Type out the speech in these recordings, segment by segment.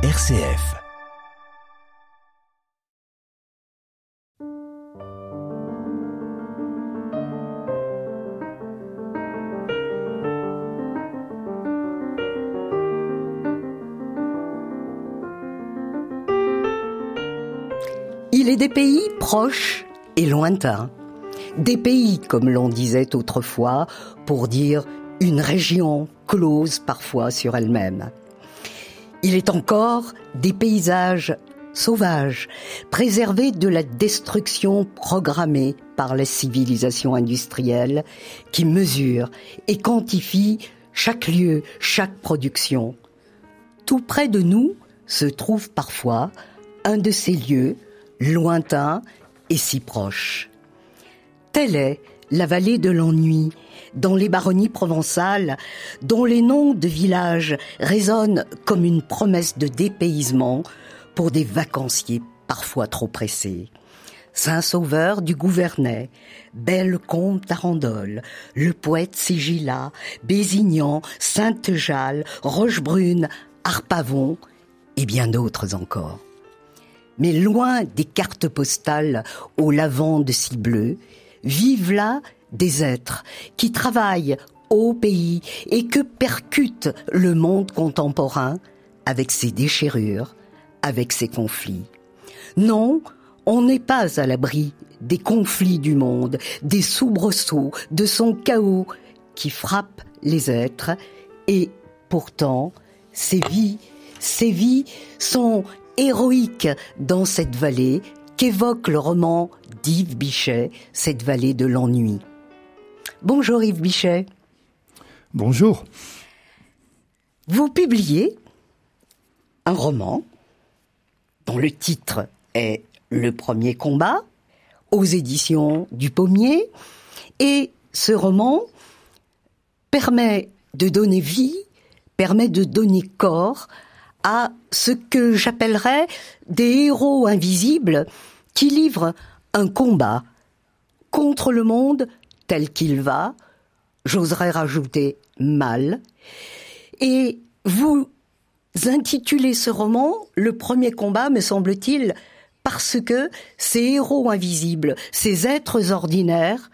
RCF. Il est des pays proches et lointains. Des pays, comme l'on disait autrefois, pour dire une région close parfois sur elle-même. Il est encore des paysages sauvages, préservés de la destruction programmée par la civilisation industrielle qui mesure et quantifie chaque lieu, chaque production. Tout près de nous se trouve parfois un de ces lieux lointains et si proches. Telle est la vallée de l'ennui, dans les baronnies provençales, dont les noms de villages résonnent comme une promesse de dépaysement pour des vacanciers parfois trop pressés. Saint-Sauveur du Gouvernet, Belle-Comte d'Arandole, Le Poète Sigilla, Bézignan, Sainte-Jalle, Rochebrune, Arpavon et bien d'autres encore. Mais loin des cartes postales aux lavandes si bleues, vivent là des êtres qui travaillent au pays et que percute le monde contemporain avec ses déchirures, avec ses conflits. Non, on n'est pas à l'abri des conflits du monde, des soubresauts, de son chaos qui frappe les êtres et pourtant ces vies, ces vies sont héroïques dans cette vallée qu'évoque le roman d'Yves Bichet, cette vallée de l'ennui. Bonjour Yves Bichet. Bonjour. Vous publiez un roman dont le titre est Le premier combat aux éditions du Pommier et ce roman permet de donner vie, permet de donner corps à ce que j'appellerais des héros invisibles qui livrent un combat contre le monde tel qu'il va, j'oserais rajouter mal, et vous intitulez ce roman Le premier combat, me semble-t-il, parce que ces héros invisibles, ces êtres ordinaires,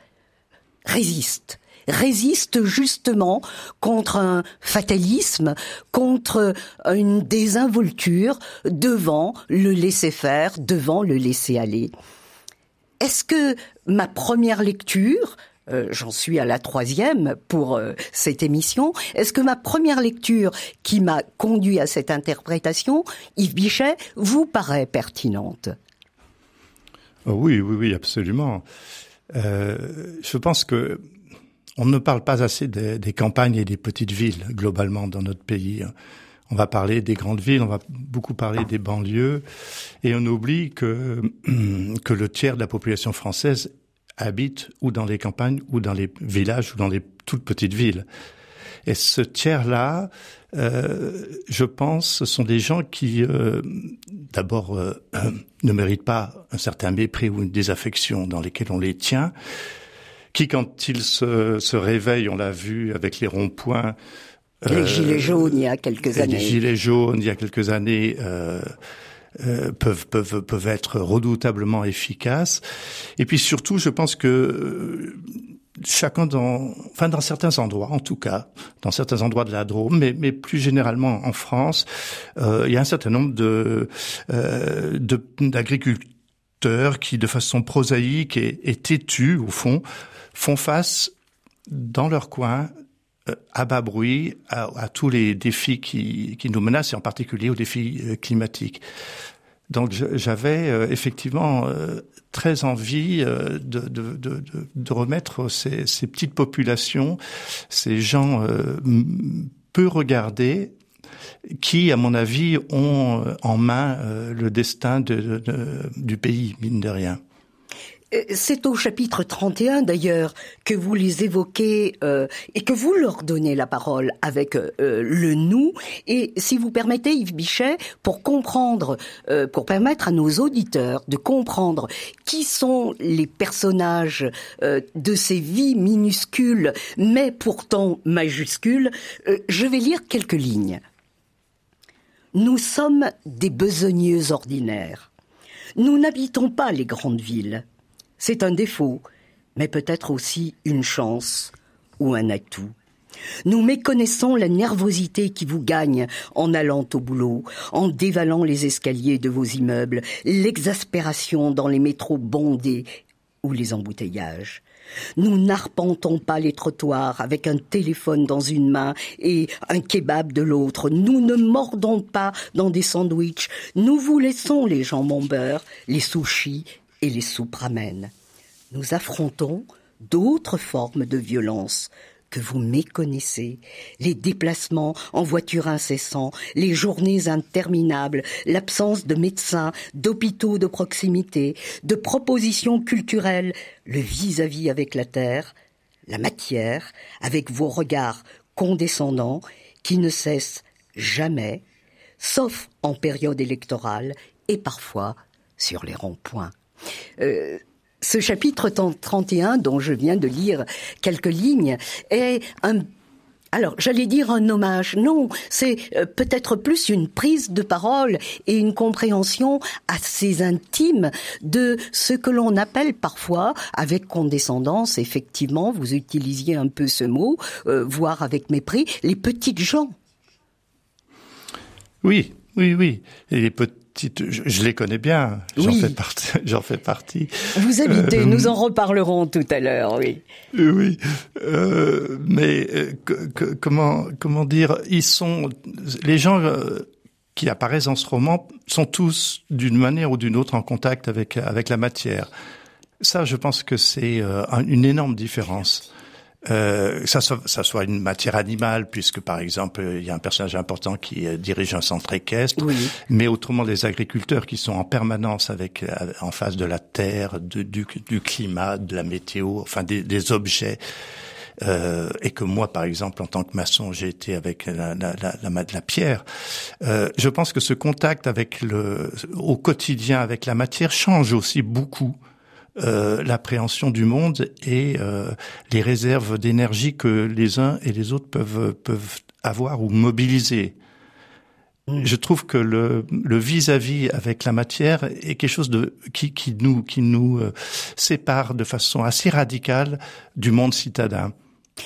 résistent résiste justement contre un fatalisme, contre une désinvolture devant le laisser-faire, devant le laisser-aller. Est-ce que ma première lecture, euh, j'en suis à la troisième pour euh, cette émission. Est-ce que ma première lecture qui m'a conduit à cette interprétation, Yves Bichet, vous paraît pertinente? Oh Oui, oui, oui, absolument. Euh, je pense que on ne parle pas assez des, des, campagnes et des petites villes globalement dans notre pays. On va parler des grandes villes, on va beaucoup parler des banlieues, et on oublie que que le tiers de la population française habite ou dans les campagnes, ou dans les villages, ou dans les toutes petites villes. Et ce tiers-là, euh, je pense, ce sont des gens qui, euh, d'abord, euh, ne méritent pas un certain mépris ou une désaffection dans lesquels on les tient, qui, quand ils se, se réveillent, on l'a vu avec les ronds-points. Les euh, gilets jaunes il y a quelques années. Les gilets jaunes il y a quelques années. Euh, peuvent peuvent peuvent être redoutablement efficaces et puis surtout je pense que euh, chacun dans enfin dans certains endroits en tout cas dans certains endroits de la Drôme mais mais plus généralement en France euh, il y a un certain nombre de euh, d'agriculteurs qui de façon prosaïque et, et têtue au fond font face dans leur coin euh, à bas bruit à, à, tous les défis qui, qui nous menacent et en particulier aux défis climatiques. Donc j'avais euh, effectivement très envie de, de, remettre ces, ces, petites populations, ces gens peu regardés, qui, à mon avis, ont en main le destin du pays, mine de rien. Euh, c'est au chapitre 31 d'ailleurs que vous les évoquez euh, et que vous leur donnez la parole avec euh, le nous. Et si vous permettez, Yves Bichet, pour comprendre, euh, pour permettre à nos auditeurs de comprendre qui sont les personnages euh, de ces vies minuscules mais pourtant majuscules, je vais lire quelques lignes. Nous sommes des besogneux ordinaires. Nous n'habitons pas les grandes villes. C'est un défaut, mais peut-être aussi une chance ou un atout. Nous méconnaissons la nervosité qui vous gagne en allant au boulot, en dévalant les escaliers de vos immeubles, l'exaspération dans les métros bondés ou les embouteillages. Nous n'arpentons pas les trottoirs avec un téléphone dans une main et un kebab de l'autre. Nous ne mordons pas dans des sandwichs. Nous vous laissons les jambons beurre, les sushis et les soupes ramen. Nous affrontons d'autres formes de violence que vous méconnaissez, les déplacements en voiture incessants, les journées interminables, l'absence de médecins, d'hôpitaux de proximité, de propositions culturelles, le vis-à-vis avec la terre, la matière, avec vos regards condescendants qui ne cessent jamais, sauf en période électorale et parfois sur les ronds-points. Euh, ce chapitre 31 dont je viens de lire quelques lignes est un alors, j'allais dire un hommage. Non, c'est euh, peut-être plus une prise de parole et une compréhension assez intime de ce que l'on appelle parfois, avec condescendance, effectivement, vous utilisiez un peu ce mot, euh, voire avec mépris, les petites gens. Oui, oui, oui. Et les petites je, les connais bien, j'en fais partie. J'en fais partie. Vous habitez, euh, nous en reparlerons tout à l'heure, oui. Euh, oui, euh, mais comment comment dire, ils sont les gens qui apparaissent dans ce roman sont tous d'une manière ou d'une autre en contact avec avec la matière. Ça, je pense que c'est une énorme différence euh, ça, soit, ça soit une matière animale, puisque par exemple, il y a un personnage important qui euh, dirige un centre équestre, mais autrement les agriculteurs qui sont en permanence avec euh, en face de la terre, de, du, du, climat, de la météo, enfin des, des objets. Euh, et que moi, par exemple, en tant que maçon, j'ai été avec la, la, la, la, la pierre. Euh, je pense que ce contact avec le, au quotidien avec la matière change aussi beaucoup euh, l'appréhension du monde et euh, les réserves d'énergie que les uns et les autres peuvent peuvent avoir ou mobiliser. Mm. Je trouve que le vis-à-vis avec la matière est quelque chose de qui, qui nous qui nous euh, sépare de façon assez radicale du monde citadin.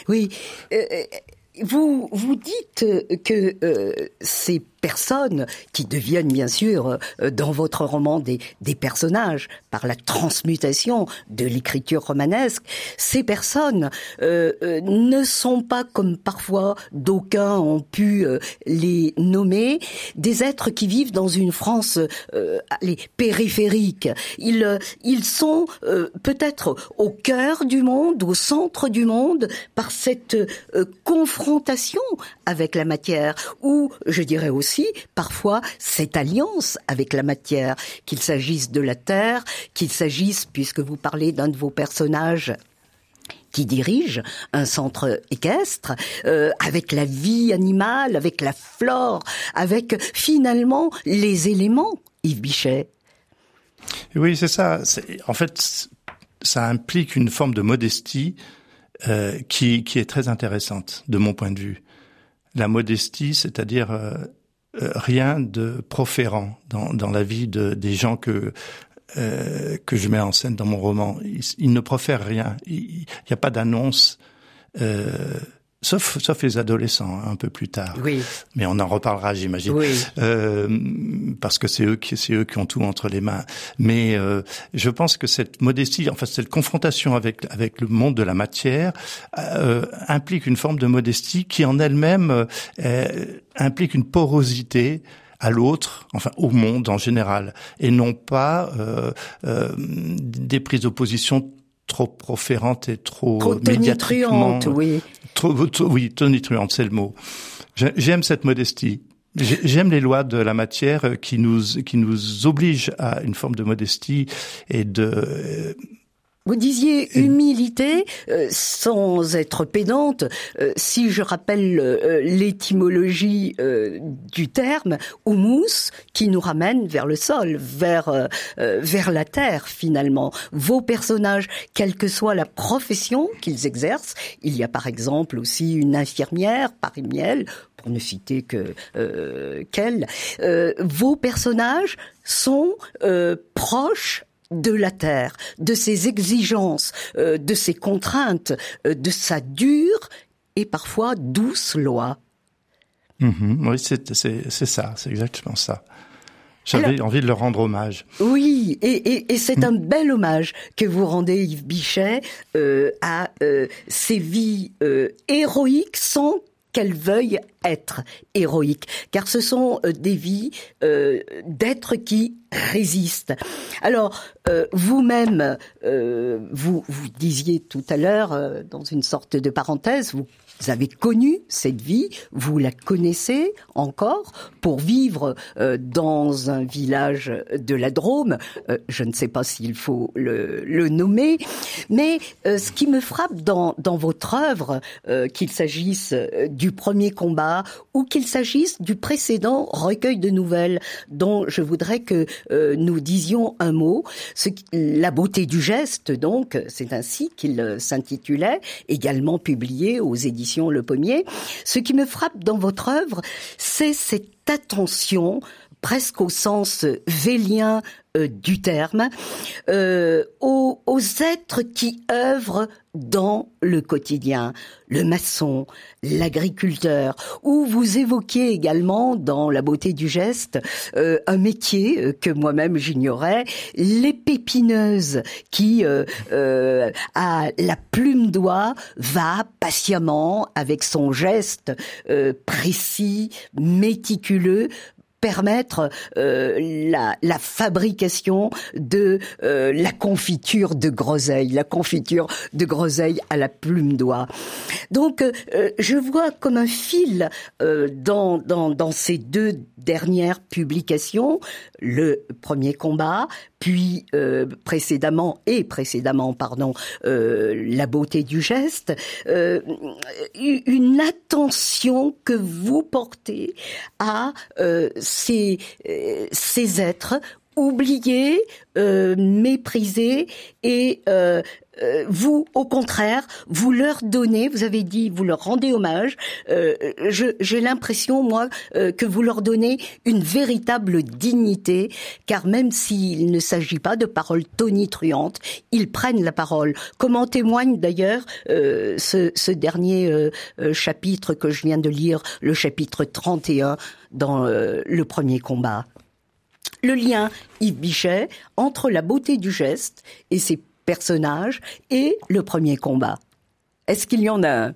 Oui, vous vous dites que ces personnes qui deviennent bien sûr euh, dans votre roman des, des personnages par la transmutation de l'écriture romanesque. Ces personnes euh, euh, ne sont pas comme parfois d'aucuns ont pu les nommer des êtres qui vivent dans une France les périphérique. Ils ils sont peut-être au cœur du monde, au centre du monde par cette confrontation avec la matière ou je dirais aussi parfois cette alliance avec la matière, qu'il s'agisse de la terre, qu'il s'agisse, puisque vous parlez d'un de vos personnages qui dirige un centre équestre, euh, avec la vie animale, avec la flore, avec finalement les éléments, Yves Bichet. Oui, c'est ça. En fait, ça implique une forme de modestie euh, qui, est très intéressante de mon point de vue. La modestie, c'est-à-dire euh, rien de proférant dans, dans la vie de, des gens que euh, que je mets en scène dans mon roman. Ils, ne profèrent rien. Il n'y a pas d'annonce. Euh, Sauf, sauf les adolescents, hein, un peu plus tard. Oui. Mais on en reparlera, j'imagine. Oui. Euh, parce que c'est eux qui, c'est eux qui ont tout entre les mains. Mais euh, je pense que cette modestie, enfin cette confrontation avec avec le monde de la matière, euh, implique une forme de modestie qui en elle-même euh, implique une porosité à l'autre, enfin au monde en général, et non pas euh, euh, des prises d'opposition trop proférante et trop, trop médiatriquement. oui. Trop, oui, tonitruante, c'est le mot. J'aime cette modestie. J'aime les lois de la matière qui nous qui nous obligent à une forme de modestie et de Vous disiez humilité, euh, sans être pédante. Euh, si je rappelle euh, l'étymologie du terme, humus, qui nous ramène vers le sol, vers vers la terre finalement. Vos personnages, quelle que soit la profession qu'ils exercent, il y a par exemple aussi une infirmière, Paris-Miel, pour ne citer que qu'elle. vos personnages sont proches de la terre, de ses exigences, euh, de ses contraintes, euh, de sa dure et parfois douce loi. Mm-hmm. oui, c'est ça, c'est exactement ça. J'avais envie de leur rendre hommage. Oui, et, c'est un bel hommage que vous rendez, Yves Bichet, euh, à ces vies héroïques sans qu'elles veuillent être héroïques, car ce sont euh, des vies euh, d'êtres qui résistent. Alors, euh, vous-même, vous, vous disiez tout à l'heure, dans une sorte de parenthèse, vous vous avez connu cette vie, vous la connaissez encore pour vivre euh, dans un village de la Drôme. Euh, je ne sais pas s'il faut le, nommer, mais euh, ce qui me frappe dans, votre œuvre, qu'il s'agisse du premier combat ou qu'il s'agisse du précédent recueil de nouvelles, dont je voudrais que nous disions un mot, la beauté du geste, donc, c'est ainsi qu'il s'intitulait, également publié aux éditions le Pommier. Ce qui me frappe dans votre œuvre, c'est cette attention presque au sens vélien euh, du terme, euh, aux, êtres qui œuvrent dans le quotidien, le maçon, l'agriculteur, ou vous évoquiez également dans la beauté du geste euh, un métier que moi-même j'ignorais, l'épépineuse qui à la plume d'oie va patiemment avec son geste précis, méticuleux permettre euh, la, la, fabrication de euh, la confiture de groseille, la confiture de groseille à la plume d'oie. Donc, euh, je vois comme un fil dans, dans, dans ces deux dernières publications, le premier combat, puis euh, précédemment et précédemment pardon euh, la beauté du geste euh, une attention que vous portez à ces ces êtres oubliés, méprisés et euh, vous, au contraire, vous leur donnez, vous avez dit, vous leur rendez hommage. Euh, J'ai l'impression, moi, euh, que vous leur donnez une véritable dignité, car même s'il ne s'agit pas de paroles tonitruantes, ils prennent la parole. Comment témoigne d'ailleurs euh, ce, ce, dernier chapitre que je viens de lire, le chapitre 31 dans le premier combat le lien, Yves Bichet, entre la beauté du geste et ses personnage et le premier combat. Est-ce qu'il y en a un?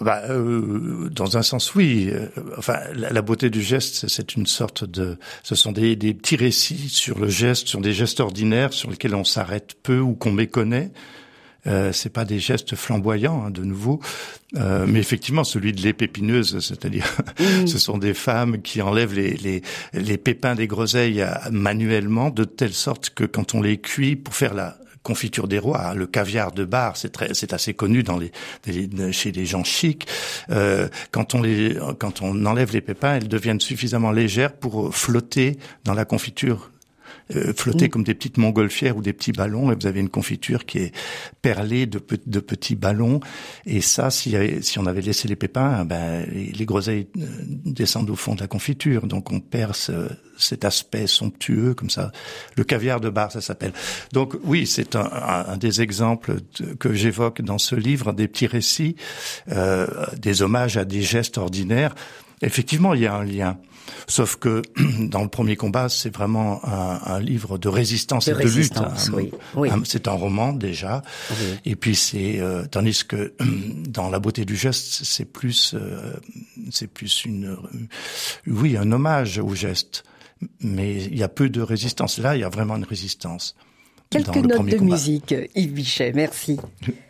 Bah, euh, dans un sens, oui. Euh, enfin, la, beauté du geste, c'est une sorte de, ce sont des, des, petits récits sur le geste, sur des gestes ordinaires sur lesquels on s'arrête peu ou qu'on méconnaît. Euh, c'est pas des gestes flamboyants, hein, de nouveau, euh, mais effectivement celui de l'épépineuse, c'est-à-dire mmh. ce sont des femmes qui enlèvent les, les, les pépins des groseilles manuellement, de telle sorte que quand on les cuit pour faire la confiture des rois, hein, le caviar de bar, c'est très, c'est assez connu dans les, chez les gens chics. Euh, quand on les, quand on enlève les pépins, elles deviennent suffisamment légères pour flotter dans la confiture euh, flotter mm. comme des petites montgolfières ou des petits ballons, et vous avez une confiture qui est perlée de, de petits ballons. Et ça, si, si on avait laissé les pépins, ben, les, groseilles euh, descendent au fond de la confiture. Donc on perd cet aspect somptueux comme ça. Le caviar de bar, ça s'appelle. Donc oui, c'est un, un, des exemples que j'évoque dans ce livre, des petits récits, euh, des hommages à des gestes ordinaires. Effectivement, il y a un lien. Sauf que dans le premier combat, c'est vraiment un, livre de résistance et de lutte. Hein. C'est un roman déjà, et puis c'est euh, tandis que dans la beauté du geste, c'est plus euh, c'est plus une oui un hommage au geste, mais il y a peu de résistance. Là, il y a vraiment une résistance. Quelques notes de musique, Yves Bichet. Merci.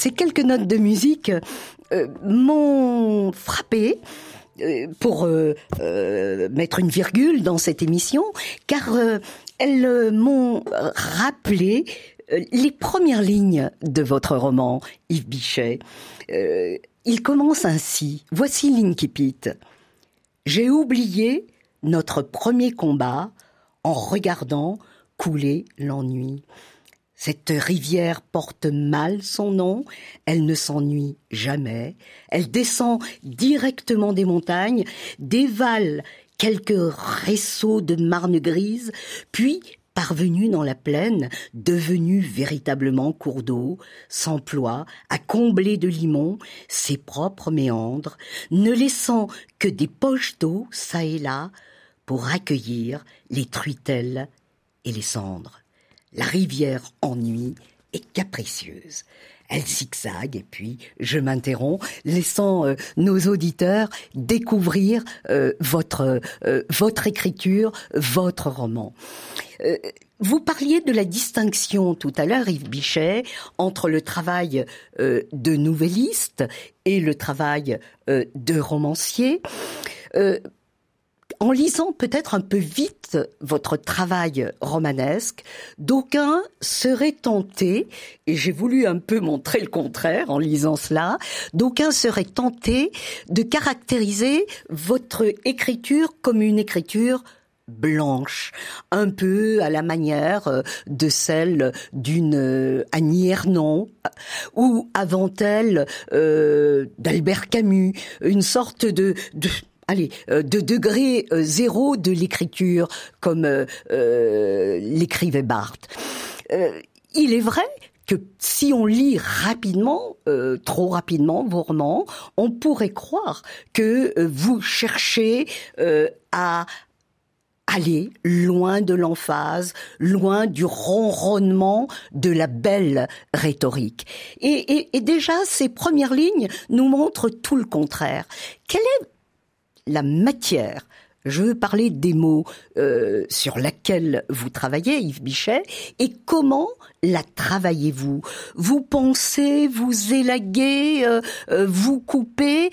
ces quelques notes de musique euh, m'ont frappé euh, pour euh, mettre une virgule dans cette émission, car elles m'ont rappelé les premières lignes de votre roman, Yves Bichet. il commence ainsi. Voici l'Inkipit. J'ai oublié notre premier combat en regardant couler l'ennui. Cette rivière porte mal son nom, elle ne s'ennuie jamais, elle descend directement des montagnes, dévale quelques réseaux de marne grise, puis parvenue dans la plaine, devenue véritablement cours d'eau, s'emploie à combler de limon ses propres méandres, ne laissant que des poches d'eau çà et là pour accueillir les truitelles et les cendres. La rivière ennui est capricieuse. Elle zigzague et puis je m'interromps, laissant euh, nos auditeurs découvrir euh, votre euh, votre écriture, votre roman. vous parliez de la distinction tout à l'heure, Yves Bichet, entre le travail de nouvelliste et le travail de romancier en lisant peut-être un peu vite votre travail romanesque, d'aucuns seraient tentés, et j'ai voulu un peu montrer le contraire en lisant cela, d'aucuns seraient tentés de caractériser votre écriture comme une écriture blanche, un peu à la manière euh, de celle d'une euh, Annie Ernaux ou avant elle euh, d'Albert Camus, une sorte de, de allez, euh, de degré euh, zéro de l'écriture, comme euh, l'écrivait Barthes. il est vrai que si on lit rapidement, trop rapidement vos romans, on pourrait croire que vous cherchez à aller loin de l'emphase, loin du ronronnement de la belle rhétorique. Et, et, déjà, ces premières lignes nous montrent tout le contraire. Quelle est la matière. Je veux parler des mots euh, sur lesquels vous travaillez, Yves Bichet, et comment la travaillez-vous? Vous pensez, vous élaguez, euh, euh, vous coupez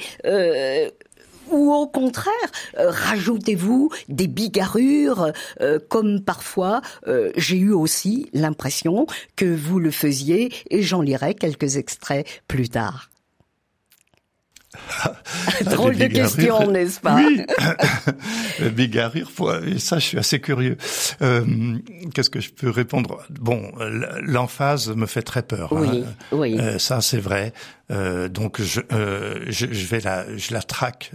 ou au contraire, rajoutez-vous des bigarrures, comme parfois j'ai eu aussi l'impression que vous le faisiez, et j'en lirai quelques extraits plus tard. Drôle de question, n'est-ce pas Oui, bigarrure, et ça je suis assez curieux. Euh, Qu'est-ce que je peux répondre? Bon, l'emphase me fait très peur. Oui, hein. oui. Euh, ça c'est vrai. Euh, donc je, je, je, vais la, je la traque.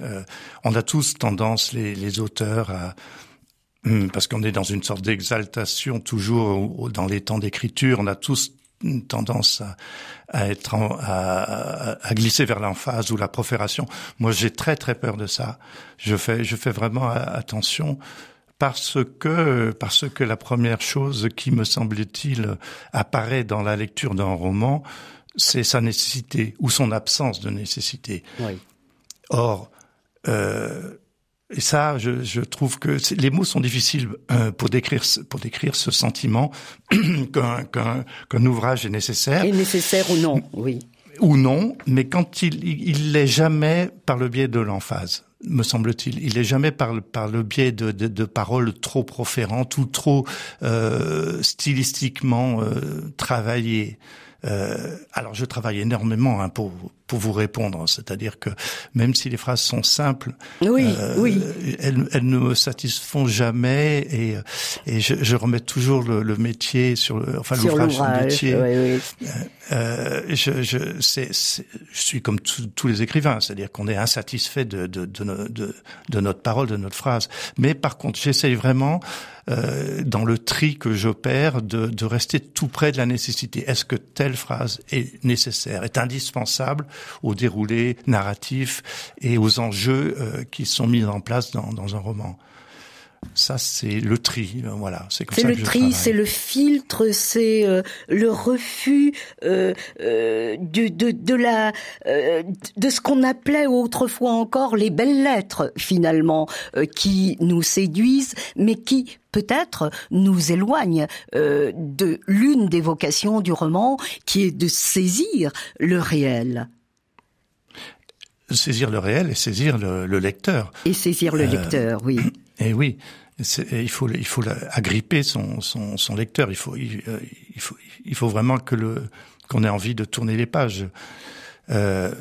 On a tous tendance, les, les auteurs, à hum, parce qu'on est dans une sorte d'exaltation toujours dans les temps d'écriture, on a tous tendance à, à être à, à, glisser vers l'emphase ou la profération. Moi, j'ai très très peur de ça. Je fais je fais vraiment attention parce que parce que la première chose qui me semble-t-il apparaît dans la lecture d'un roman, c'est sa nécessité ou son absence de nécessité. Oui. Or, euh, et ça, je, je, trouve que les mots sont difficiles euh, pour décrire pour décrire ce sentiment qu'un qu'un ouvrage est nécessaire. Est nécessaire ou non, oui. Ou non, mais quand il il l'est jamais par le biais de l'emphase me semble-t-il. Il est jamais par le, par le biais de, de, de paroles trop proférantes ou trop euh, stylistiquement euh, travaillées. Euh, alors je travaille énormément hein, pour pour vous répondre, c'est-à-dire que même si les phrases sont simples, oui, euh, oui. Elles, elles, ne me satisfont jamais et, et je, je remets toujours le, le, métier sur le, enfin l'ouvrage sur métier. Oui, oui. Euh, euh, je, je, c'est, je suis comme tous les écrivains, c'est-à-dire qu'on est insatisfait de de, de, de, de, notre parole, de notre phrase. Mais par contre, j'essaye vraiment euh, dans le tri que j'opère de, de rester tout près de la nécessité. Est-ce que telle phrase est nécessaire, est indispensable au déroulé narratif et aux enjeux euh, qui sont mis en place dans, dans un roman? Ça, c'est le tri. Voilà, c'est comme ça le tri, c'est le filtre, c'est euh, le refus euh, euh, de, de, de, la euh, de ce qu'on appelait autrefois encore les belles lettres, finalement, euh, qui nous séduisent, mais qui peut-être nous éloignent de l'une des vocations du roman, qui est de saisir le réel saisir le réel et saisir le, le lecteur. Et saisir le lecteur, oui. Et oui, il faut il faut agripper son, son, son lecteur. Il faut il, euh, il, faut il faut vraiment que le qu'on ait envie de tourner les pages. Euh,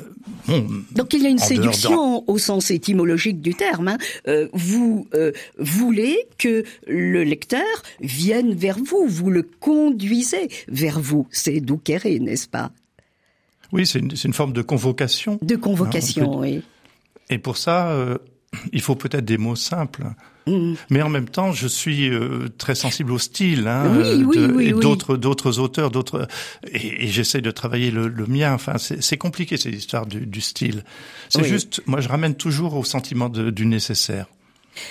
bon, Donc il y a une séduction au sens étymologique du terme. Hein. Euh, vous euh, voulez que le lecteur vienne vers vous, vous le conduisez vers vous. C'est Douqueré, n'est-ce pas? Oui, c'est une, une, forme de convocation. De convocation, oui. Et pour ça, il faut peut-être des mots simples. Mm. Mais en même temps, je suis euh, très sensible au style hein, et d'autres d'autres auteurs, d'autres et, j'essaie de travailler le, le mien. Enfin, c'est compliqué ces histoires du, du style. C'est juste, moi, je ramène toujours au sentiment de, du nécessaire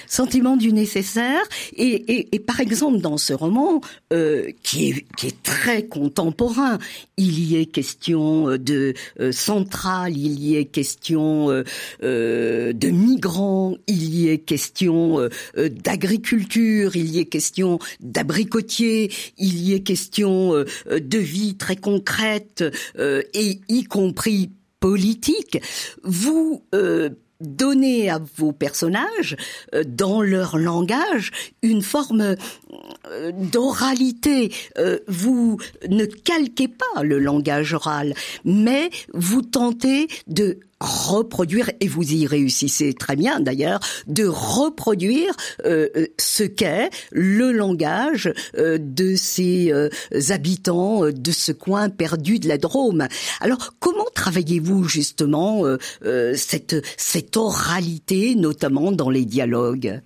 sentiment du nécessaire. Et, et, par exemple, dans ce roman, euh, qui, est, qui est très contemporain, il y est question euh, de euh, centrale, il y est question euh, de migrants, il y est question d'agriculture, il y est question d'abricotiers, il y est question de vie très concrète, et y compris politique. Vous donner à vos personnages, euh, dans leur langage, une forme euh, d'oralité. Euh, vous ne calquez pas le langage oral, mais vous tentez de reproduire, et vous y réussissez très bien d'ailleurs, de reproduire euh, euh, ce qu'est le langage euh, de ces habitants de ce coin perdu de la Drôme. Alors comment travaillez-vous justement cette, cette oralité, notamment dans les dialogues?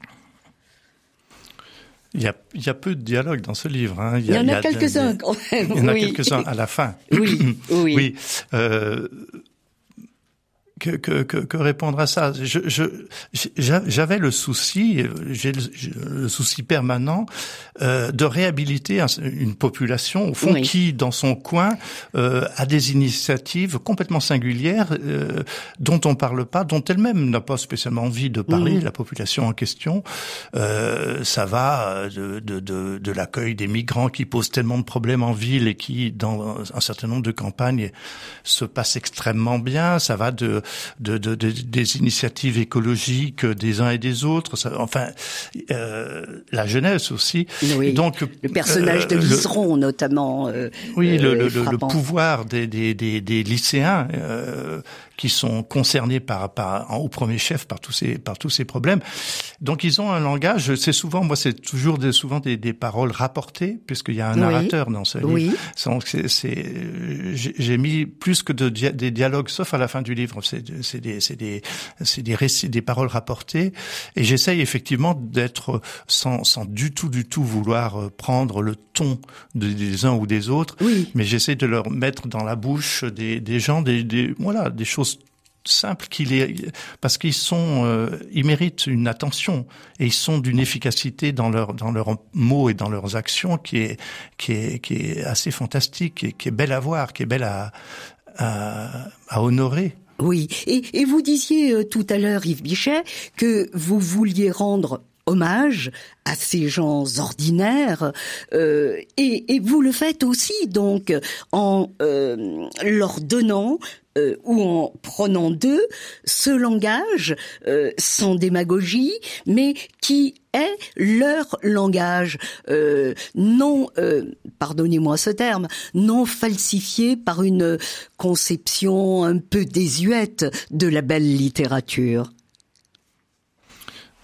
Il y, a, il y a peu de dialogue dans ce livre. Hein. Il, y, en a, quelques-uns quand même. Il y en a quelques-uns à la fin. Oui, oui. oui. Euh, que, que, que, que, répondre à ça je, je, J'avais le souci, j'ai le, souci permanent euh, de réhabiliter une population, au fond, qui, dans son coin, euh, a des initiatives complètement singulières euh, dont on parle pas, dont elle-même n'a pas spécialement envie de parler, la population en question. Euh, ça va de, de, de, de l'accueil des migrants qui posent tellement de problèmes en ville et qui, dans un certain nombre de campagnes, se passe extrêmement bien. Ça va de de, de, des initiatives écologiques des uns et des autres. Ça, enfin, euh, la jeunesse aussi. Oui. Donc le personnage de euh, Liseron notamment. Euh, oui, le, le, le, pouvoir des, des, des, des lycéens qui sont concernés par, par au premier chef par tous ces par tous ces problèmes. Donc ils ont un langage. C'est souvent, moi, c'est toujours des, souvent des, des paroles rapportées, puisqu'il y a un narrateur dans ce oui. livre. C'est, j'ai mis plus que de des dialogues, sauf à la fin du livre. C'est des c'est des c'est des récits, des paroles rapportées. Et j'essaye effectivement d'être sans sans du tout du tout vouloir euh, prendre le ton des uns ou des autres, oui. mais j'essaie de leur mettre dans la bouche des, des gens des, des voilà des choses simple qu'il est parce qu'ils sont euh, ils méritent une attention et ils sont d'une efficacité dans leurs dans leurs mots et dans leurs actions qui est qui est qui est assez fantastique et qui est belle à voir qui est belle à à, à honorer. Oui. Et, et vous disiez euh, tout à l'heure Yves Bichet que vous vouliez rendre hommage à ces gens ordinaires euh, et, et, vous le faites aussi donc en euh, leur donnant euh, ou en prenant d'eux ce langage euh, sans démagogie, mais qui est leur langage, euh, non, pardonnez-moi ce terme, non falsifié par une conception un peu désuète de la belle littérature.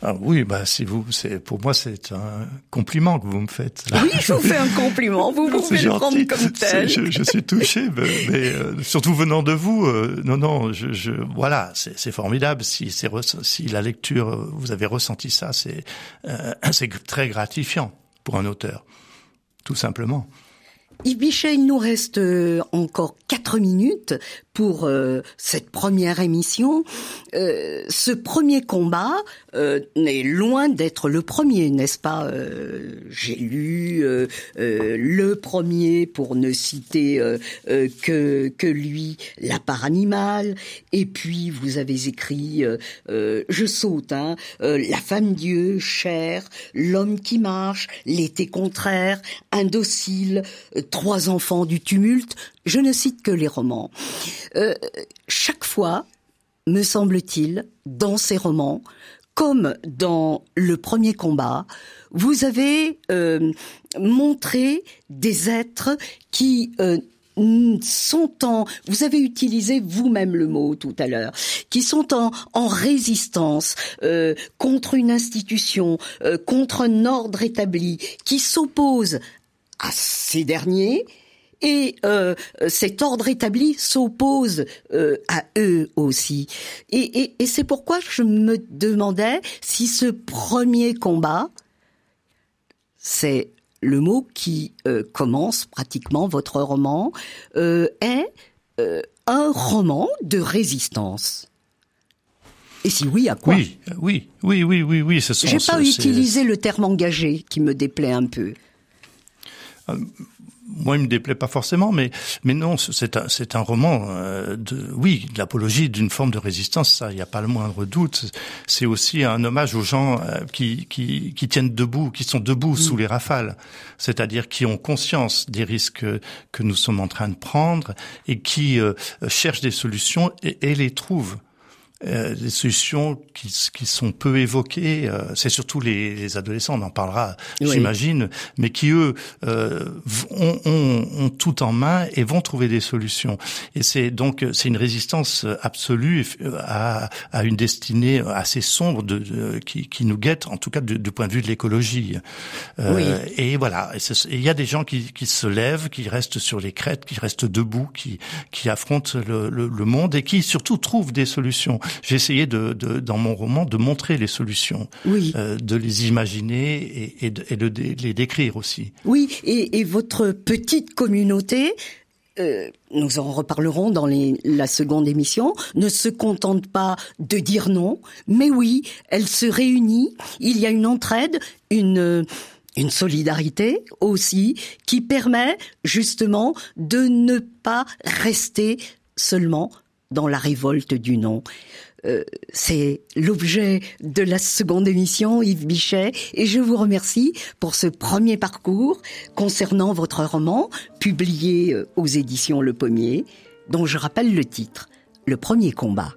Ah oui, bah si vous, c'est pour moi c'est un compliment que vous me faites. Oui, je vous fais un compliment. Vous pouvez le prendre comme tel. Je, je, suis touché, mais, mais euh, surtout venant de vous. Euh, non, non, je, je voilà, c'est formidable. Si c'est si la lecture, euh, vous avez ressenti ça, c'est c'est très gratifiant pour un auteur, tout simplement. Yves Bichet, il nous reste euh, encore quatre minutes pour euh, cette première émission. Euh, ce premier combat euh, est loin d'être le premier, n'est-ce pas J'ai lu le premier, pour ne citer que, que lui, La part animale, et puis vous avez écrit, je saute, hein, La femme Dieu, Cher, L'homme qui marche, L'été contraire, Indocile, Trois enfants du tumulte, je ne cite que les romans. Euh, chaque fois, me semble-t-il, dans ces romans, comme dans le premier combat, vous avez euh, montré des êtres qui euh, sont en, vous avez utilisé vous-même le mot tout à l'heure, qui sont en, en résistance contre une institution, contre un ordre établi, qui s'oppose à ces derniers et euh, cet ordre établi s'oppose euh, à eux aussi. Et, c'est pourquoi je me demandais si ce premier combat, c'est le mot qui euh, commence pratiquement votre roman, est un roman de résistance. Et si oui, à quoi? Oui, oui, oui, oui, oui, oui. J'ai pas utilisé le terme engagé qui me déplaît un peu moi, il me déplaît pas forcément, mais mais non, c'est un c'est un roman euh, de oui, de l'apologie d'une forme de résistance. Ça, il n'y a pas le moindre doute. C'est aussi un hommage aux gens euh, qui qui qui tiennent debout, qui sont debout sous les rafales, c'est-à-dire qui ont conscience des risques que nous sommes en train de prendre et qui euh, cherchent des solutions et, et les trouvent euh, des solutions qui, qui, sont peu évoquées. Euh, c'est surtout les, les, adolescents, on en parlera, j'imagine, mais qui eux euh, ont, ont, ont, tout en main et vont trouver des solutions. Et c'est donc c'est une résistance absolue à, à, une destinée assez sombre de, qui, qui, nous guette, en tout cas du, point de vue de l'écologie. Euh, Et voilà, il y a des gens qui, qui, se lèvent, qui restent sur les crêtes, qui restent debout, qui, qui affrontent le, le, le monde et qui surtout trouvent des solutions j'ai essayé de, de, dans mon roman de montrer les solutions, oui. euh, de les imaginer et, et, de, et, de, les décrire aussi. Oui, et, et votre petite communauté, euh, nous en reparlerons dans les, la seconde émission, ne se contente pas de dire non, mais oui, elle se réunit, il y a une entraide, une une solidarité aussi qui permet justement de ne pas rester seulement dans la révolte du non. Euh, c'est l'objet de la seconde émission, Yves Bichet, et je vous remercie pour ce premier parcours concernant votre roman, publié euh, aux éditions Le Pommier, dont je rappelle le titre, Le premier combat.